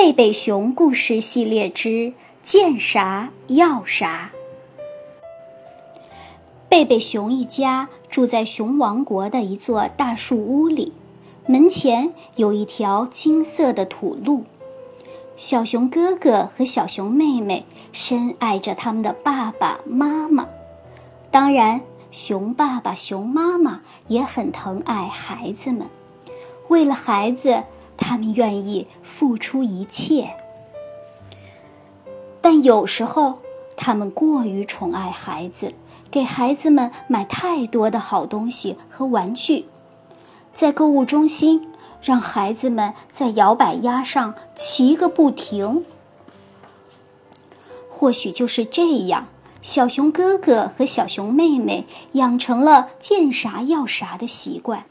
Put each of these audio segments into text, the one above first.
贝贝熊故事系列之见啥要啥。贝贝熊一家住在熊王国的一座大树屋里，门前有一条金色的土路。小熊哥哥和小熊妹妹深爱着他们的爸爸妈妈，当然，熊爸爸、熊妈妈也很疼爱孩子们。为了孩子，他们愿意付出一切。但有时候，他们过于宠爱孩子，给孩子们买太多的好东西和玩具，在购物中心让孩子们在摇摆鸭上骑个不停。或许就是这样，小熊哥哥和小熊妹妹养成了见啥要啥的习惯。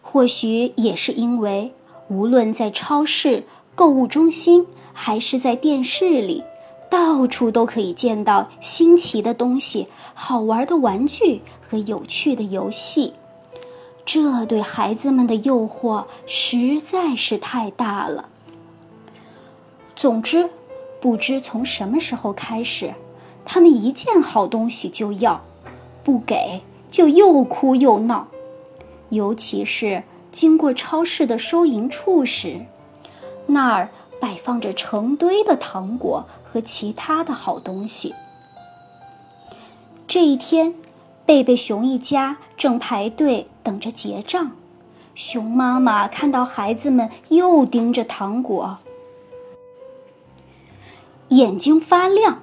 或许也是因为，无论在超市、购物中心，还是在电视里，到处都可以见到新奇的东西、好玩的玩具和有趣的游戏。这对孩子们的诱惑实在是太大了。总之，不知从什么时候开始，他们一见好东西就要，不给就又哭又闹。尤其是经过超市的收银处时，那儿摆放着成堆的糖果和其他的好东西。这一天，贝贝熊一家正排队等着结账，熊妈妈看到孩子们又盯着糖果，眼睛发亮，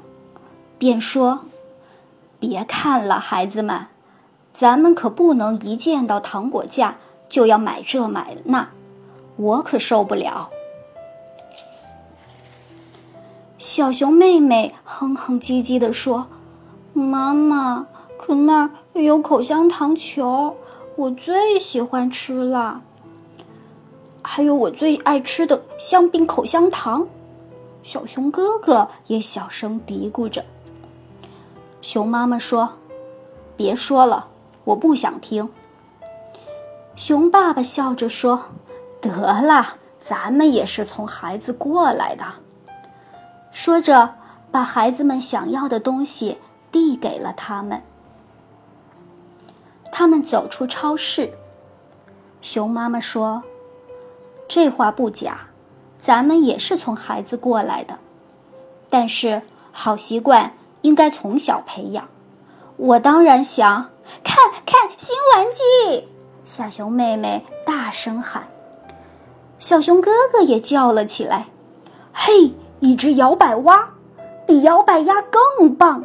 便说：“别看了，孩子们。”咱们可不能一见到糖果架就要买这买那，我可受不了。小熊妹妹哼哼唧唧地说：“妈妈，可那儿有口香糖球，我最喜欢吃了。还有我最爱吃的香槟口香糖。”小熊哥哥也小声嘀咕着。熊妈妈说：“别说了。”我不想听。熊爸爸笑着说：“得了，咱们也是从孩子过来的。”说着，把孩子们想要的东西递给了他们。他们走出超市。熊妈妈说：“这话不假，咱们也是从孩子过来的。但是，好习惯应该从小培养。我当然想。”看看新玩具！小熊妹妹大声喊，小熊哥哥也叫了起来：“嘿，一只摇摆蛙，比摇摆鸭更棒！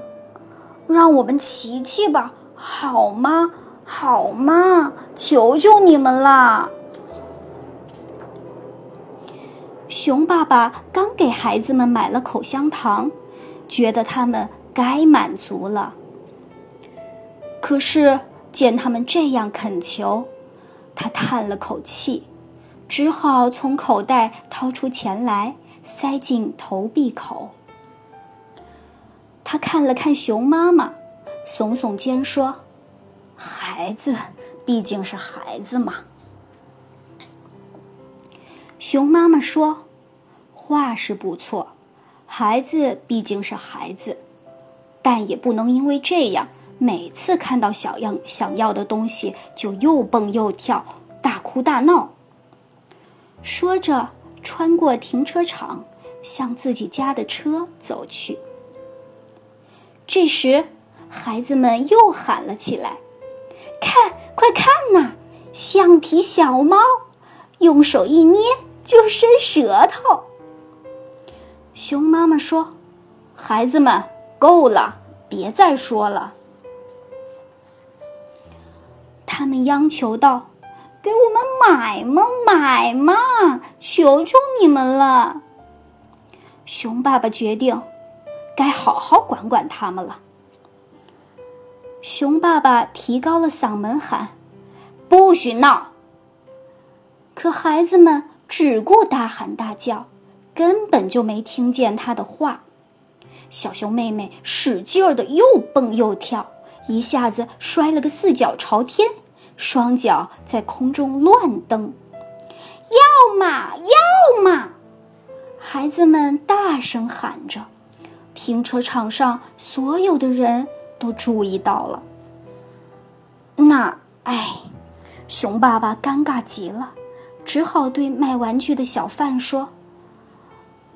让我们骑骑吧，好吗？好吗？求求你们啦！”熊爸爸刚给孩子们买了口香糖，觉得他们该满足了。可是见他们这样恳求，他叹了口气，只好从口袋掏出钱来，塞进投币口。他看了看熊妈妈，耸耸肩说：“孩子毕竟是孩子嘛。”熊妈妈说：“话是不错，孩子毕竟是孩子，但也不能因为这样。”每次看到小样想要的东西，就又蹦又跳，大哭大闹。说着，穿过停车场，向自己家的车走去。这时，孩子们又喊了起来：“看，快看呐，橡皮小猫，用手一捏就伸舌头。”熊妈妈说：“孩子们，够了，别再说了。”他们央求道：“给我们买嘛，买嘛！求求你们了！”熊爸爸决定，该好好管管他们了。熊爸爸提高了嗓门喊：“不许闹！”可孩子们只顾大喊大叫，根本就没听见他的话。小熊妹妹使劲儿的又蹦又跳，一下子摔了个四脚朝天。双脚在空中乱蹬，要嘛要嘛！孩子们大声喊着，停车场上所有的人都注意到了。那，哎，熊爸爸尴尬极了，只好对卖玩具的小贩说：“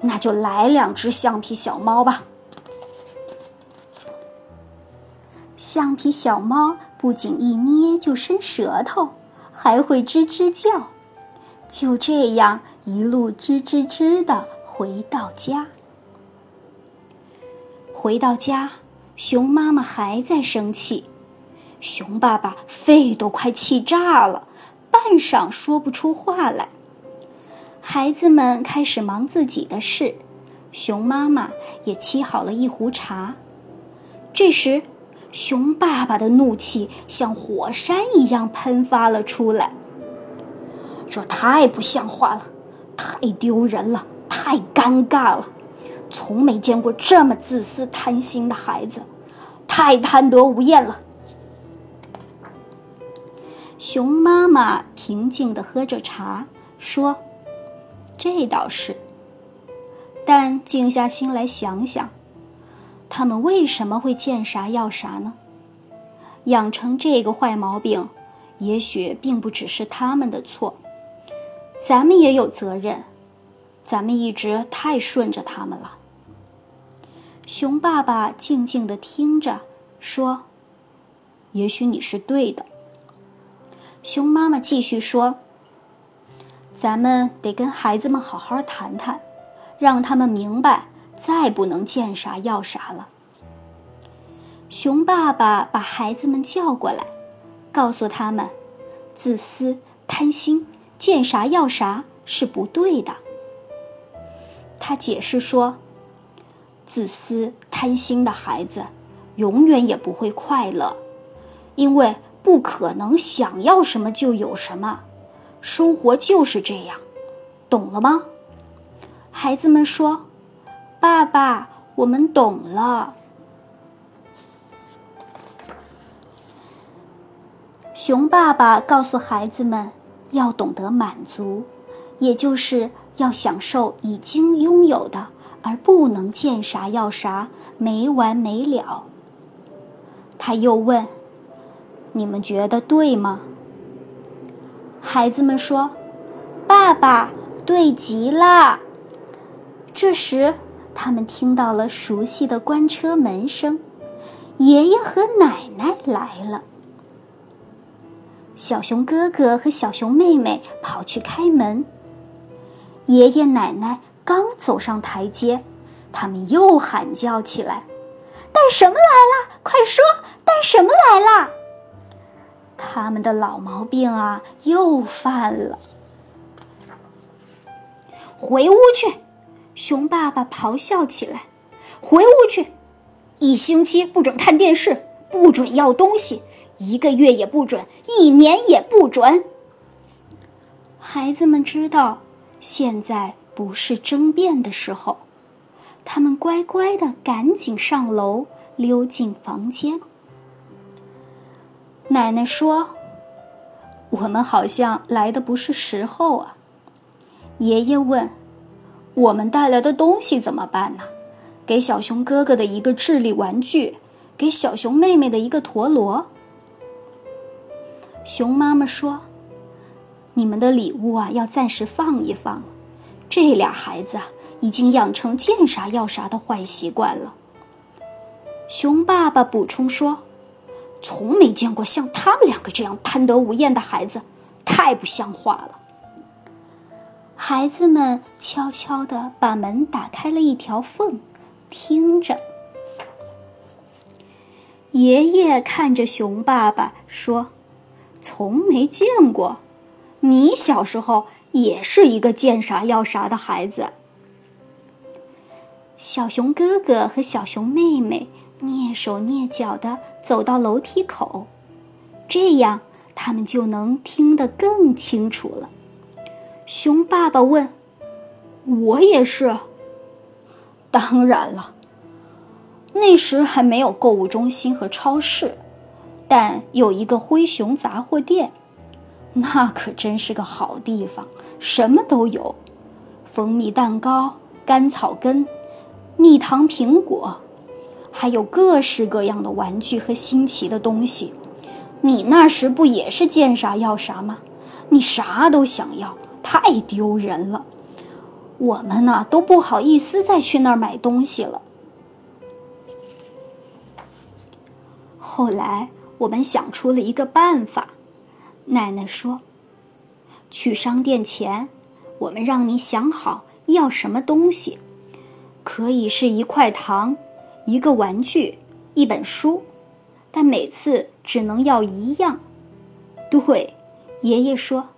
那就来两只橡皮小猫吧。”橡皮小猫不仅一捏就伸舌头，还会吱吱叫。就这样一路吱吱吱的回到家。回到家，熊妈妈还在生气，熊爸爸肺都快气炸了，半晌说不出话来。孩子们开始忙自己的事，熊妈妈也沏好了一壶茶。这时，熊爸爸的怒气像火山一样喷发了出来。这太不像话了，太丢人了，太尴尬了！从没见过这么自私贪心的孩子，太贪得无厌了。熊妈妈平静地喝着茶，说：“这倒是。但静下心来想想。”他们为什么会见啥要啥呢？养成这个坏毛病，也许并不只是他们的错，咱们也有责任。咱们一直太顺着他们了。熊爸爸静静地听着，说：“也许你是对的。”熊妈妈继续说：“咱们得跟孩子们好好谈谈，让他们明白。”再不能见啥要啥了。熊爸爸把孩子们叫过来，告诉他们：自私、贪心、见啥要啥是不对的。他解释说：自私、贪心的孩子，永远也不会快乐，因为不可能想要什么就有什么。生活就是这样，懂了吗？孩子们说。爸爸，我们懂了。熊爸爸告诉孩子们，要懂得满足，也就是要享受已经拥有的，而不能见啥要啥，没完没了。他又问：“你们觉得对吗？”孩子们说：“爸爸，对极了。”这时。他们听到了熟悉的关车门声，爷爷和奶奶来了。小熊哥哥和小熊妹妹跑去开门。爷爷奶奶刚走上台阶，他们又喊叫起来：“带什么来了？快说，带什么来了？”他们的老毛病啊，又犯了。回屋去。熊爸爸咆哮起来：“回屋去！一星期不准看电视，不准要东西，一个月也不准，一年也不准。”孩子们知道现在不是争辩的时候，他们乖乖的赶紧上楼，溜进房间。奶奶说：“我们好像来的不是时候啊。”爷爷问。我们带来的东西怎么办呢？给小熊哥哥的一个智力玩具，给小熊妹妹的一个陀螺。熊妈妈说：“你们的礼物啊，要暂时放一放。这俩孩子啊，已经养成见啥要啥的坏习惯了。”熊爸爸补充说：“从没见过像他们两个这样贪得无厌的孩子，太不像话了。”孩子们悄悄地把门打开了一条缝，听着。爷爷看着熊爸爸说：“从没见过，你小时候也是一个见啥要啥的孩子。”小熊哥哥和小熊妹妹蹑手蹑脚地走到楼梯口，这样他们就能听得更清楚了。熊爸爸问：“我也是。”当然了，那时还没有购物中心和超市，但有一个灰熊杂货店，那可真是个好地方，什么都有：蜂蜜蛋糕、甘草根、蜜糖苹果，还有各式各样的玩具和新奇的东西。你那时不也是见啥要啥吗？你啥都想要，太丢人了。我们呢都不好意思再去那儿买东西了。后来我们想出了一个办法，奶奶说：“去商店前，我们让你想好要什么东西，可以是一块糖、一个玩具、一本书，但每次只能要一样。”对，爷爷说：“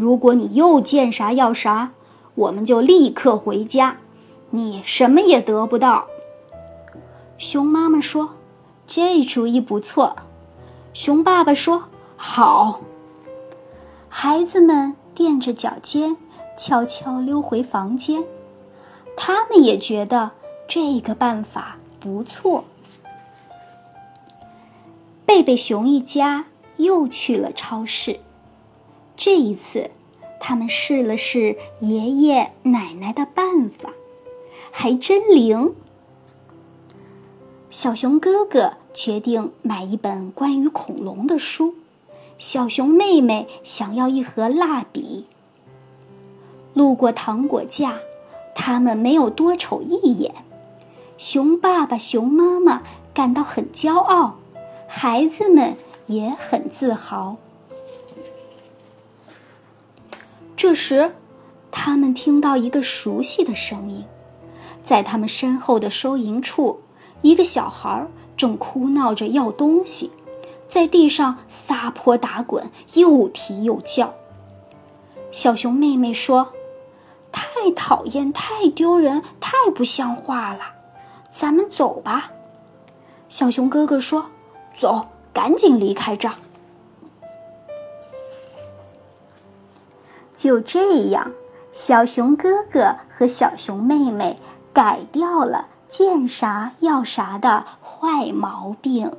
如果你又见啥要啥，我们就立刻回家，你什么也得不到。”熊妈妈说。这主意不错，熊爸爸说：“好。”孩子们垫着脚尖，悄悄溜回房间。他们也觉得这个办法不错。贝贝熊一家又去了超市。这一次，他们试了试爷爷奶奶的办法，还真灵。小熊哥哥决定买一本关于恐龙的书，小熊妹妹想要一盒蜡笔。路过糖果架，他们没有多瞅一眼。熊爸爸、熊妈妈感到很骄傲，孩子们也很自豪。这时，他们听到一个熟悉的声音，在他们身后的收银处。一个小孩正哭闹着要东西，在地上撒泼打滚，又啼又叫。小熊妹妹说：“太讨厌，太丢人，太不像话了，咱们走吧。”小熊哥哥说：“走，赶紧离开这儿。”就这样，小熊哥哥和小熊妹妹改掉了。见啥要啥的坏毛病。